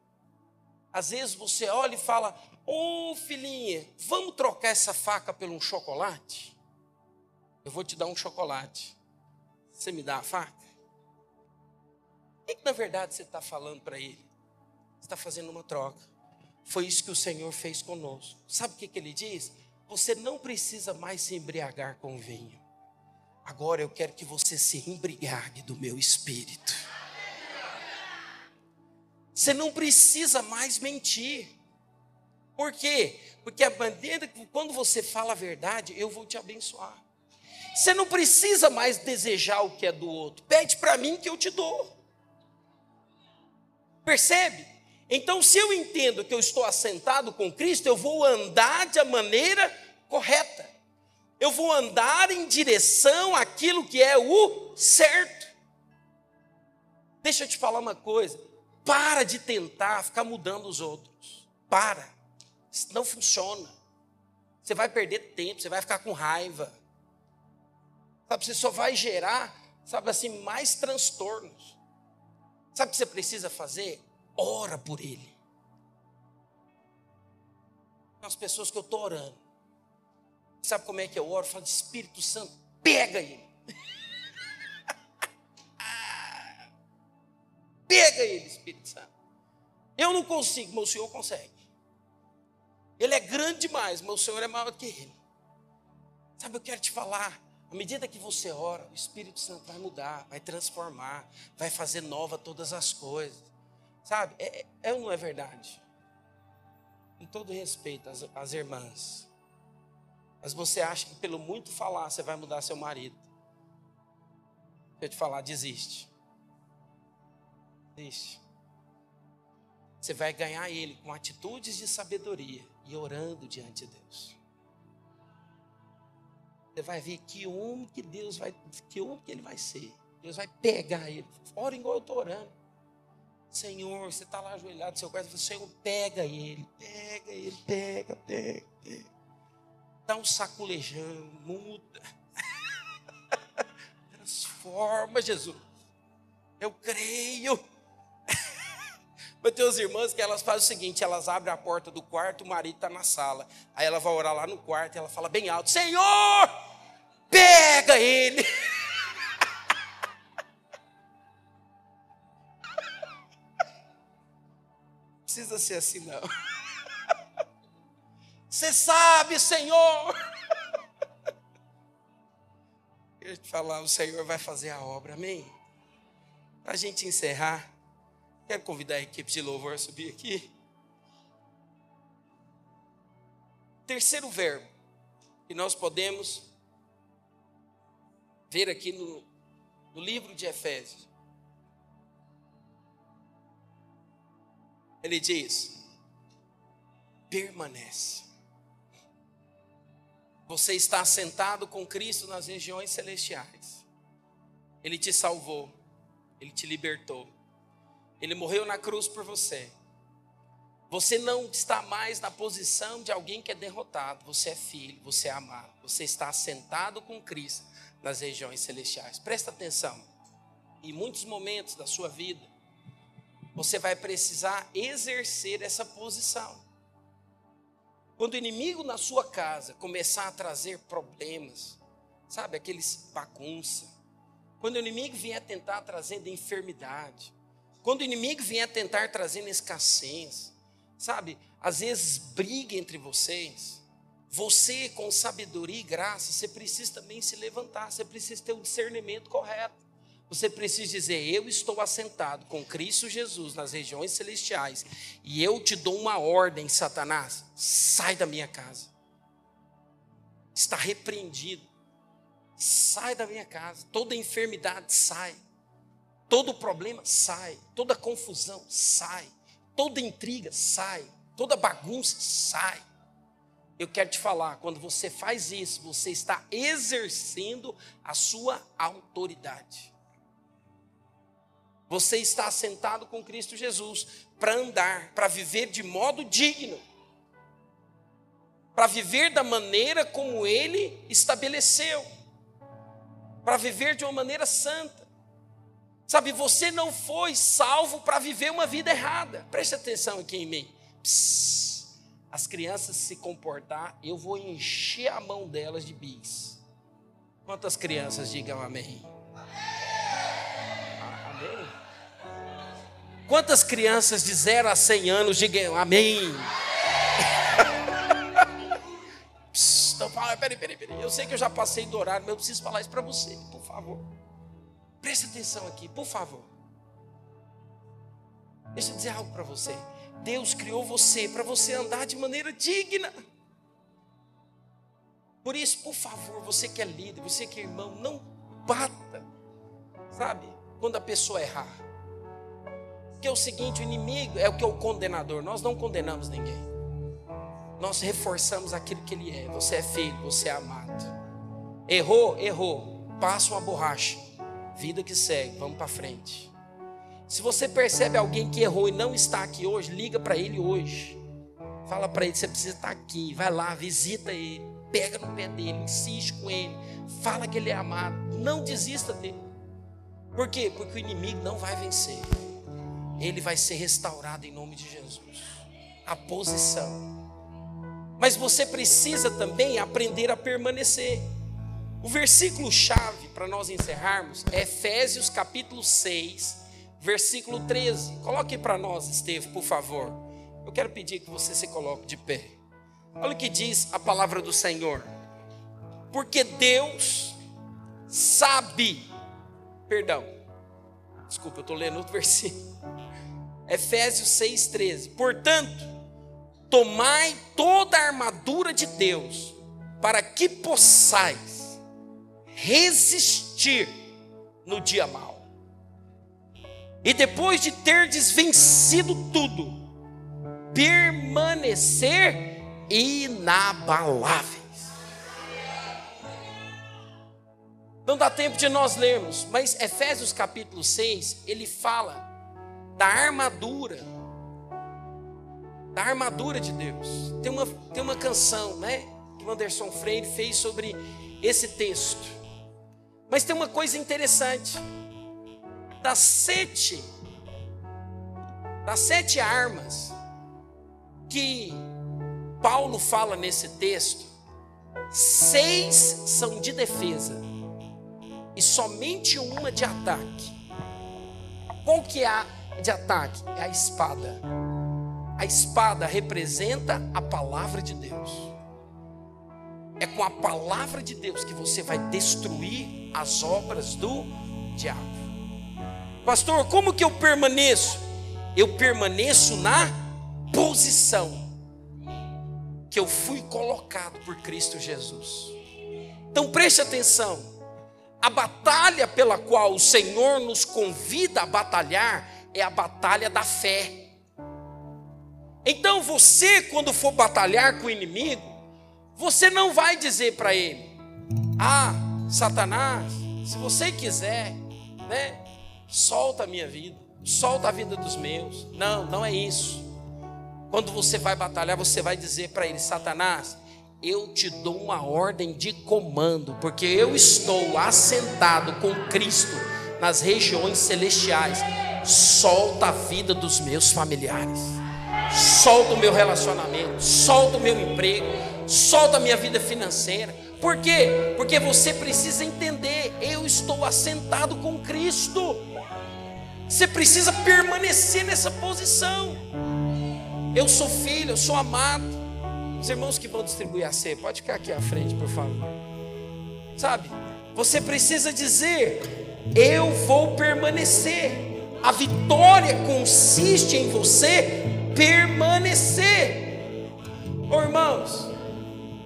Às vezes você olha e fala: Ô oh, filhinha, vamos trocar essa faca por um chocolate? Eu vou te dar um chocolate. Você me dá a faca? Que, que na verdade você está falando para ele? Você está fazendo uma troca. Foi isso que o Senhor fez conosco. Sabe o que, que ele diz? Você não precisa mais se embriagar com vinho. Agora eu quero que você se embriague do meu espírito. Você não precisa mais mentir. Por quê? Porque a bandeira, quando você fala a verdade, eu vou te abençoar. Você não precisa mais desejar o que é do outro. Pede para mim que eu te dou. Percebe? Então, se eu entendo que eu estou assentado com Cristo, eu vou andar de maneira correta. Eu vou andar em direção àquilo que é o certo. Deixa eu te falar uma coisa. Para de tentar ficar mudando os outros. Para. Isso não funciona. Você vai perder tempo, você vai ficar com raiva. Sabe, você só vai gerar, sabe assim, mais transtornos. Sabe o que você precisa fazer? Ora por ele. As pessoas que eu estou orando. Sabe como é que eu oro? Eu falo, Espírito Santo, pega ele. pega ele, Espírito Santo. Eu não consigo, mas o Senhor consegue. Ele é grande demais, mas o Senhor é maior que ele. Sabe, eu quero te falar. À medida que você ora, o Espírito Santo vai mudar, vai transformar, vai fazer nova todas as coisas. Sabe? É, é, é ou não é verdade? Com todo respeito às, às irmãs. Mas você acha que pelo muito falar você vai mudar seu marido. Deixa eu te falar, desiste. Desiste. Você vai ganhar ele com atitudes de sabedoria e orando diante de Deus. Você vai ver que homem que Deus vai, que homem que ele vai ser. Deus vai pegar ele. Ora igual eu estou orando. Senhor, você está lá ajoelhado no seu quarto, Senhor, pega ele, pega ele, pega, pega, pega. Dá um saculejão, muda. Transforma, Jesus. Eu creio. Mas tem as irmãs que elas fazem o seguinte: elas abrem a porta do quarto, o marido está na sala. Aí ela vai orar lá no quarto e ela fala bem alto: Senhor, pega ele. Precisa ser assim, não. Você sabe, Senhor. Eu te falar, o Senhor vai fazer a obra, amém? Para a gente encerrar. Quero convidar a equipe de louvor a subir aqui. Terceiro verbo que nós podemos ver aqui no, no livro de Efésios. Ele diz: permanece. Você está sentado com Cristo nas regiões celestiais. Ele te salvou, ele te libertou. Ele morreu na cruz por você. Você não está mais na posição de alguém que é derrotado. Você é filho, você é amado. Você está assentado com Cristo nas regiões celestiais. Presta atenção. Em muitos momentos da sua vida, você vai precisar exercer essa posição. Quando o inimigo na sua casa começar a trazer problemas, sabe, aqueles bagunça. Quando o inimigo vier tentar trazendo enfermidade, quando o inimigo vier tentar trazendo escassez, sabe? Às vezes briga entre vocês. Você, com sabedoria e graça, você precisa também se levantar, você precisa ter o discernimento correto. Você precisa dizer: Eu estou assentado com Cristo Jesus nas regiões celestiais, e eu te dou uma ordem, Satanás, sai da minha casa. Está repreendido. Sai da minha casa. Toda enfermidade sai. Todo problema sai, toda confusão sai, toda intriga sai, toda bagunça sai. Eu quero te falar, quando você faz isso, você está exercendo a sua autoridade. Você está sentado com Cristo Jesus para andar, para viver de modo digno, para viver da maneira como Ele estabeleceu, para viver de uma maneira santa. Sabe, você não foi salvo para viver uma vida errada. Preste atenção aqui em mim. Psst. As crianças se comportar, eu vou encher a mão delas de bis. Quantas crianças digam amém? Amém? Quantas crianças de 0 a 100 anos digam amém? Psst, então fala, peraí, peraí, peraí. Eu sei que eu já passei do horário, mas eu preciso falar isso para você, por favor. Preste atenção aqui, por favor. Deixa eu dizer algo para você. Deus criou você para você andar de maneira digna. Por isso, por favor, você que é líder, você que é irmão, não bata, sabe, quando a pessoa errar. Porque é o seguinte: o inimigo é o que é o condenador, nós não condenamos ninguém, nós reforçamos aquilo que ele é. Você é filho, você é amado. Errou, errou, passa uma borracha, vida que segue, vamos para frente. Se você percebe alguém que errou e não está aqui hoje, liga para ele hoje. Fala para ele, você precisa estar aqui. Vai lá, visita ele pega no pé dele, insiste com ele, fala que ele é amado, não desista dele. Por quê? Porque o inimigo não vai vencer. Ele vai ser restaurado em nome de Jesus. A posição. Mas você precisa também aprender a permanecer. O versículo chave para nós encerrarmos é Efésios capítulo 6, versículo 13. Coloque para nós, Esteve, por favor. Eu quero pedir que você se coloque de pé. Olha o que diz a palavra do Senhor. Porque Deus sabe, perdão, desculpa, eu estou lendo outro versículo. Efésios 6,13. Portanto, tomai toda a armadura de Deus, para que possais resistir no dia mau. E depois de terdes vencido tudo, permanecer inabaláveis. Não dá tempo de nós lermos, mas Efésios capítulo 6, ele fala da armadura, da armadura de Deus. Tem uma, tem uma canção, né, que o Anderson Freire fez sobre esse texto. Mas tem uma coisa interessante. Das sete, das sete armas que Paulo fala nesse texto, seis são de defesa e somente uma de ataque. Qual que é a de ataque? É a espada. A espada representa a palavra de Deus. É com a palavra de Deus que você vai destruir as obras do diabo. Pastor, como que eu permaneço? Eu permaneço na posição que eu fui colocado por Cristo Jesus. Então preste atenção. A batalha pela qual o Senhor nos convida a batalhar é a batalha da fé. Então você, quando for batalhar com o inimigo, você não vai dizer para ele: Ah, Satanás, se você quiser, né, solta a minha vida, solta a vida dos meus. Não, não é isso. Quando você vai batalhar, você vai dizer para ele: Satanás, eu te dou uma ordem de comando, porque eu estou assentado com Cristo nas regiões celestiais. Solta a vida dos meus familiares, solta o meu relacionamento, solta o meu emprego, solta a minha vida financeira. Por quê? Porque você precisa entender: eu estou assentado com Cristo. Você precisa permanecer nessa posição. Eu sou filho, eu sou amado. Os irmãos que vão distribuir a ceia, pode ficar aqui à frente, por favor. Sabe? Você precisa dizer: Eu vou permanecer. A vitória consiste em você permanecer. Oh, irmãos,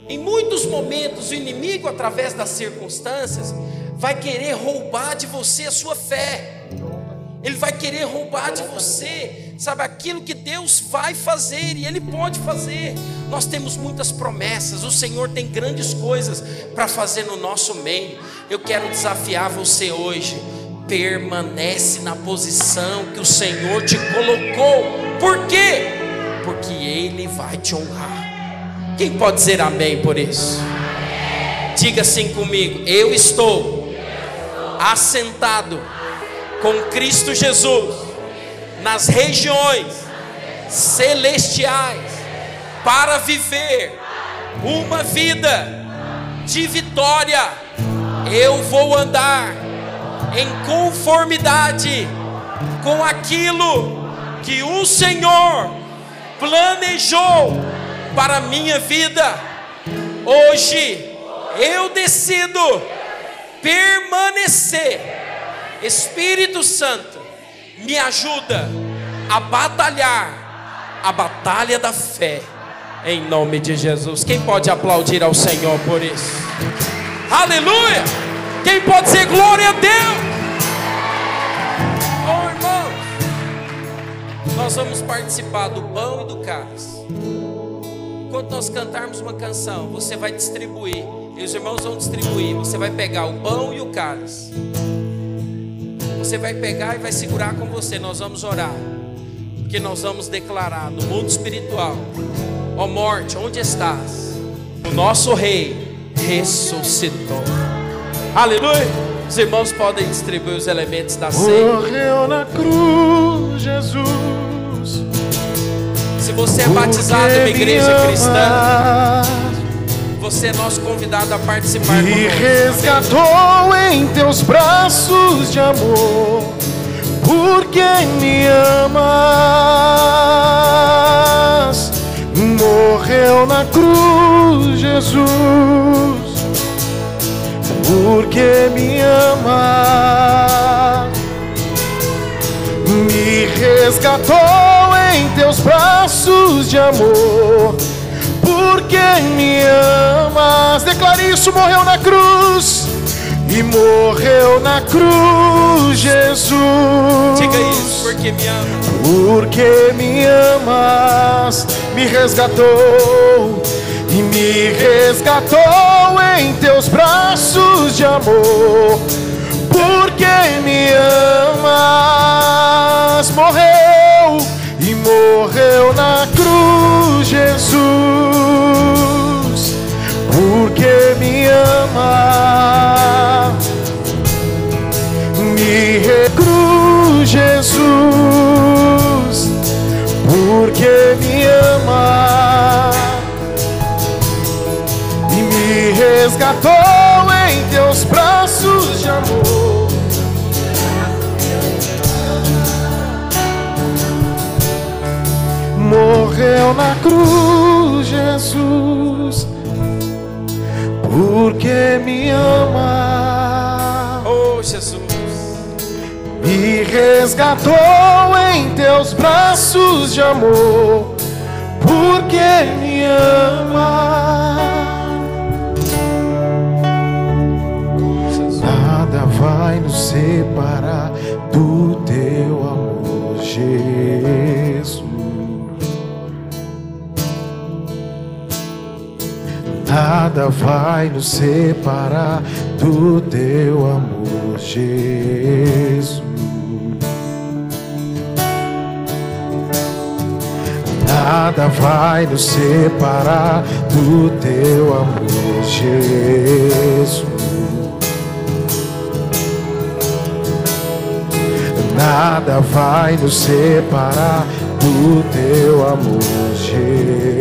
em muitos momentos o inimigo, através das circunstâncias, vai querer roubar de você a sua fé. Ele vai querer roubar de você sabe, aquilo que Deus vai fazer e Ele pode fazer. Nós temos muitas promessas, o Senhor tem grandes coisas para fazer no nosso meio. Eu quero desafiar você hoje. Permanece na posição que o Senhor te colocou. Por quê? Porque Ele vai te honrar. Quem pode dizer amém por isso? Diga assim comigo: Eu estou assentado com Cristo Jesus nas regiões celestiais para viver uma vida de vitória. Eu vou andar em conformidade com aquilo que o Senhor planejou para a minha vida. Hoje Eu decido permanecer. Espírito Santo, me ajuda a batalhar a batalha da fé. Em nome de Jesus. Quem pode aplaudir ao Senhor por isso? Aleluia! Quem pode dizer glória a Deus? Oh, irmãos, nós vamos participar do pão e do cálice. Enquanto nós cantarmos uma canção, você vai distribuir, e os irmãos vão distribuir. Você vai pegar o pão e o cálice. Você vai pegar e vai segurar com você. Nós vamos orar, porque nós vamos declarar no mundo espiritual: Ó morte, onde estás? O nosso rei ressuscitou. Aleluia. Os irmãos podem distribuir os elementos da ceia. Morreu na cruz, Jesus. Se você é batizado em uma igreja cristã, você é nosso convidado a participar Me resgatou em teus braços de amor, porque me amas. Morreu na cruz, Jesus, porque me ama. Me resgatou em teus braços de amor, porque me amas. Declare isso, morreu na cruz. E morreu na cruz, Jesus. Diga isso, porque me ama. Porque me amas, me resgatou e me resgatou em teus braços de amor. Porque me amas, morreu e morreu na cruz, Jesus. Me ama me recruz, Jesus, porque me ama. E me resgatou em teus braços de amor. Morreu na cruz, Jesus, porque me ama Oh, Jesus. me resgatou em teus braços de amor, porque me ama. Nada vai nos separar do Nada vai nos separar do teu amor, Jesus. Nada vai nos separar do teu amor, Jesus. Nada vai nos separar do teu amor, Jesus.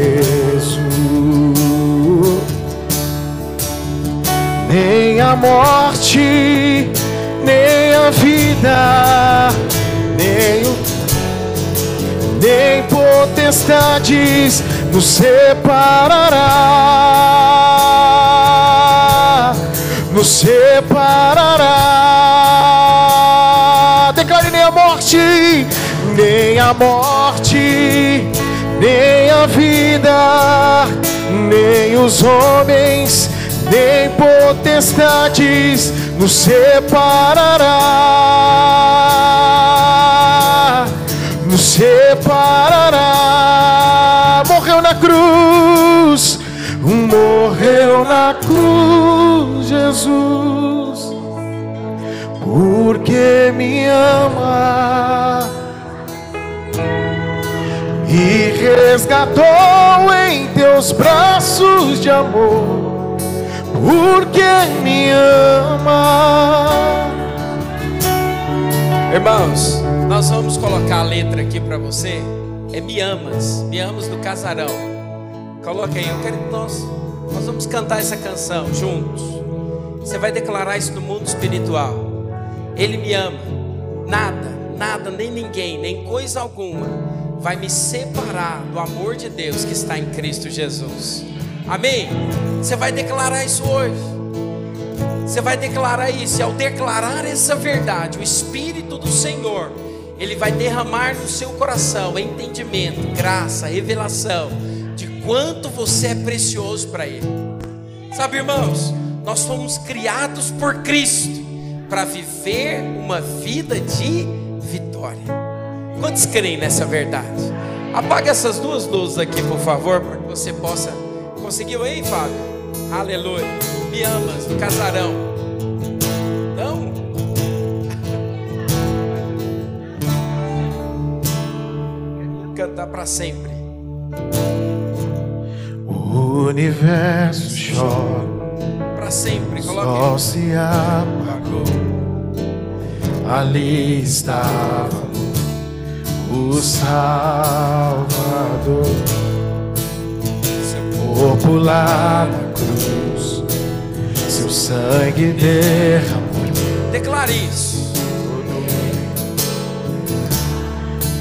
Nem a morte, nem a vida, nem o nem potestades nos separará, nos separará. Declare nem a morte, nem a morte, nem a vida, nem os homens, nem potestades nos separará. Nos separará. Morreu na cruz, morreu na cruz, Jesus, porque me ama. E resgatou em teus braços de amor, porque me ama. Irmãos, nós vamos colocar a letra aqui para você. É Me Amas, Me Amas do Casarão. Coloca aí, eu quero que nós, nós vamos cantar essa canção juntos. Você vai declarar isso no mundo espiritual. Ele me ama. Nada, nada, nem ninguém, nem coisa alguma vai me separar do amor de Deus que está em Cristo Jesus. Amém? Você vai declarar isso hoje. Você vai declarar isso, e ao declarar essa verdade, o Espírito do Senhor, Ele vai derramar no seu coração entendimento, graça, revelação de quanto você é precioso para Ele. Sabe, irmãos, nós fomos criados por Cristo para viver uma vida de vitória. Quantos creem nessa verdade? Apaga essas duas luzes aqui, por favor, para que você possa. Conseguiu aí, Fábio? Aleluia. Me amas, do casarão. Não? Cantar para sempre. O universo chora, Para sempre. sol Coloque. se apagou. Ali estava o Salvador, lá na cruz, seu sangue derramou. Declare isso.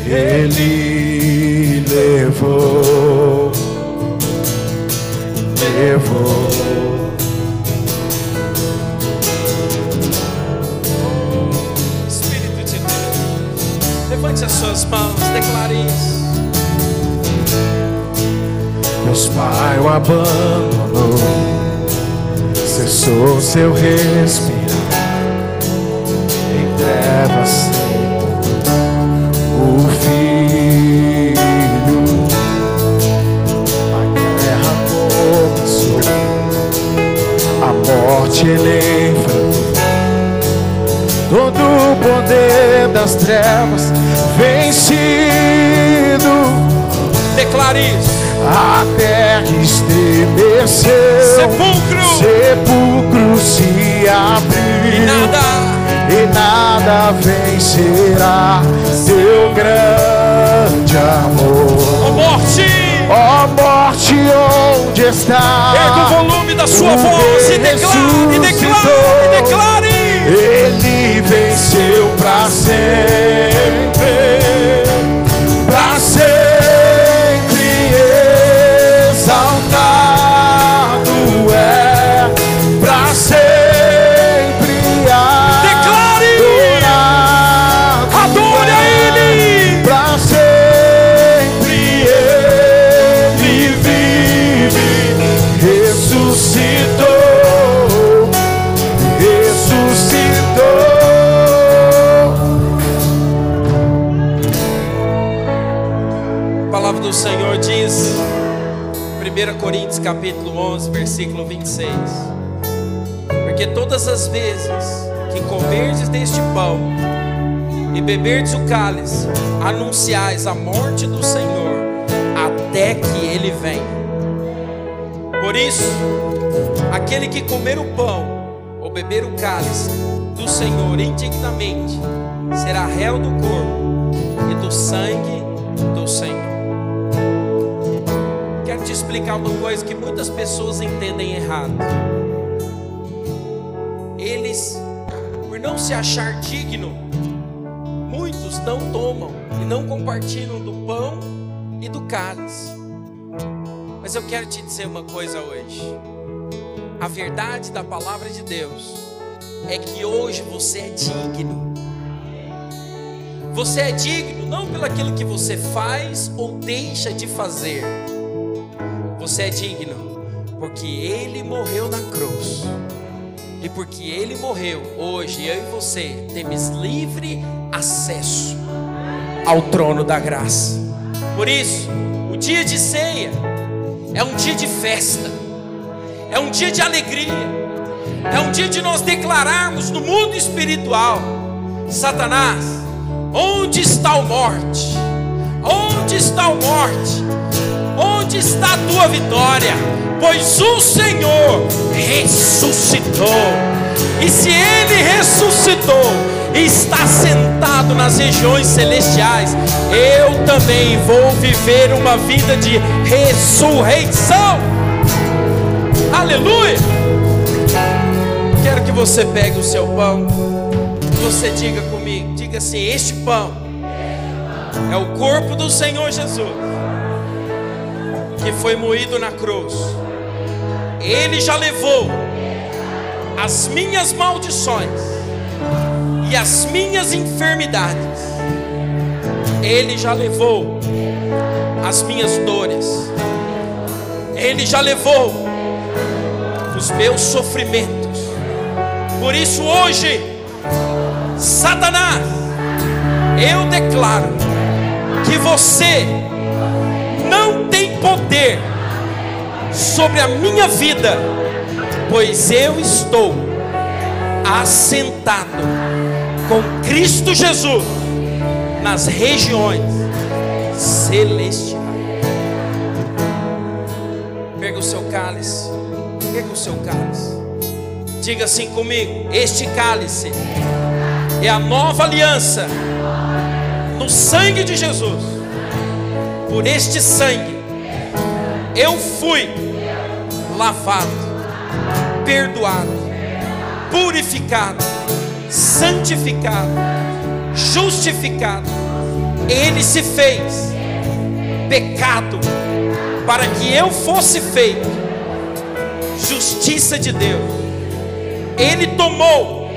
Ele levou, levou. Espírito de Deus. Levante as suas mãos. Declare isso. Meus pai o abandonou, cessou seu respirar, em trevas o filho. A guerra começou, a morte ele. Todo o poder das trevas vencido Declare isso. A terra estremeceu, Sepulcro. sepulcro se abriu, Nada. e nada vencerá teu grande amor. Ó morte. Ó morte, onde está? Erga o volume da sua voz e declare, e declare, e declare. Ele venceu pra sempre, capítulo 11, versículo 26. Porque todas as vezes que comerdes deste pão e beberdes o cálice, anunciais a morte do Senhor até que ele venha. Por isso, aquele que comer o pão ou beber o cálice do Senhor indignamente será réu do corpo e do sangue do Senhor. Explicar uma coisa que muitas pessoas entendem errado. Eles, por não se achar digno, muitos não tomam e não compartilham do pão e do cálice. Mas eu quero te dizer uma coisa hoje. A verdade da palavra de Deus é que hoje você é digno. Você é digno não pelo aquilo que você faz ou deixa de fazer. Você é digno porque ele morreu na cruz. E porque ele morreu, hoje eu e você temos livre acesso ao trono da graça. Por isso, o dia de ceia é um dia de festa, é um dia de alegria, é um dia de nós declararmos no mundo espiritual: Satanás, onde está o morte? Onde está o morte? Onde está a tua vitória? Pois o Senhor ressuscitou. E se ele ressuscitou e está sentado nas regiões celestiais, eu também vou viver uma vida de ressurreição. Aleluia! Quero que você pegue o seu pão. Você diga comigo, diga assim: Este pão é o corpo do Senhor Jesus que foi moído na cruz. Ele já levou as minhas maldições e as minhas enfermidades. Ele já levou as minhas dores. Ele já levou os meus sofrimentos. Por isso hoje, Satanás, eu declaro que você poder sobre a minha vida, pois eu estou assentado com Cristo Jesus nas regiões celestiais. Pega o seu cálice, pega o seu cálice. Diga assim comigo: Este cálice é a nova aliança no sangue de Jesus. Por este sangue eu fui lavado, perdoado, purificado, santificado, justificado. Ele se fez pecado para que eu fosse feito justiça de Deus. Ele tomou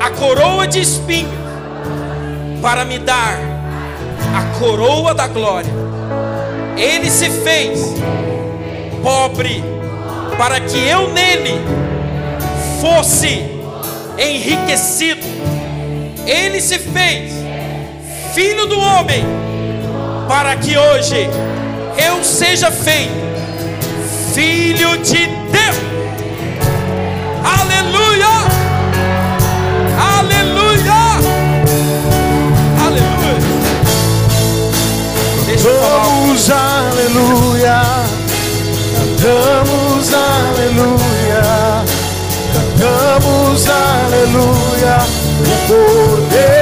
a coroa de espinhos para me dar a coroa da glória. Ele se fez pobre para que eu nele fosse enriquecido. Ele se fez filho do homem para que hoje eu seja feito filho de Deus. Cantamos aleluia, cantamos aleluia, cantamos aleluia, o Cordeiro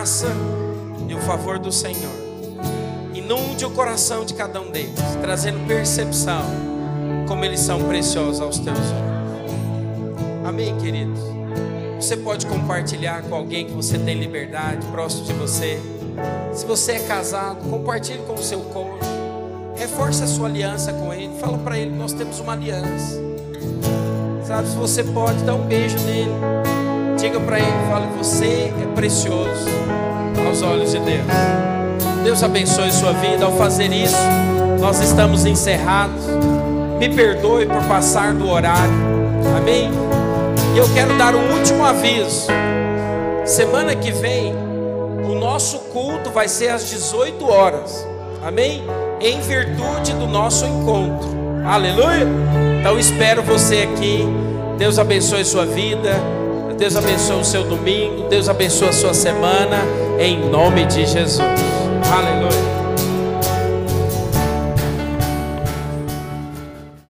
graça e o favor do Senhor inunde o coração de cada um deles, trazendo percepção como eles são preciosos aos teus olhos. Amém, queridos? Você pode compartilhar com alguém que você tem liberdade, próximo de você. Se você é casado, compartilhe com o seu cônjuge. Reforce a sua aliança com ele. Fala para ele nós temos uma aliança. Sabe, se você pode, dá um beijo nele. Diga para ele, fala, você é precioso aos olhos de Deus. Deus abençoe sua vida. Ao fazer isso, nós estamos encerrados. Me perdoe por passar do horário. Amém? E eu quero dar um último aviso. Semana que vem, o nosso culto vai ser às 18 horas. Amém? Em virtude do nosso encontro. Aleluia? Então espero você aqui. Deus abençoe sua vida. Deus abençoe o seu domingo. Deus abençoe a sua semana. Em nome de Jesus. Aleluia.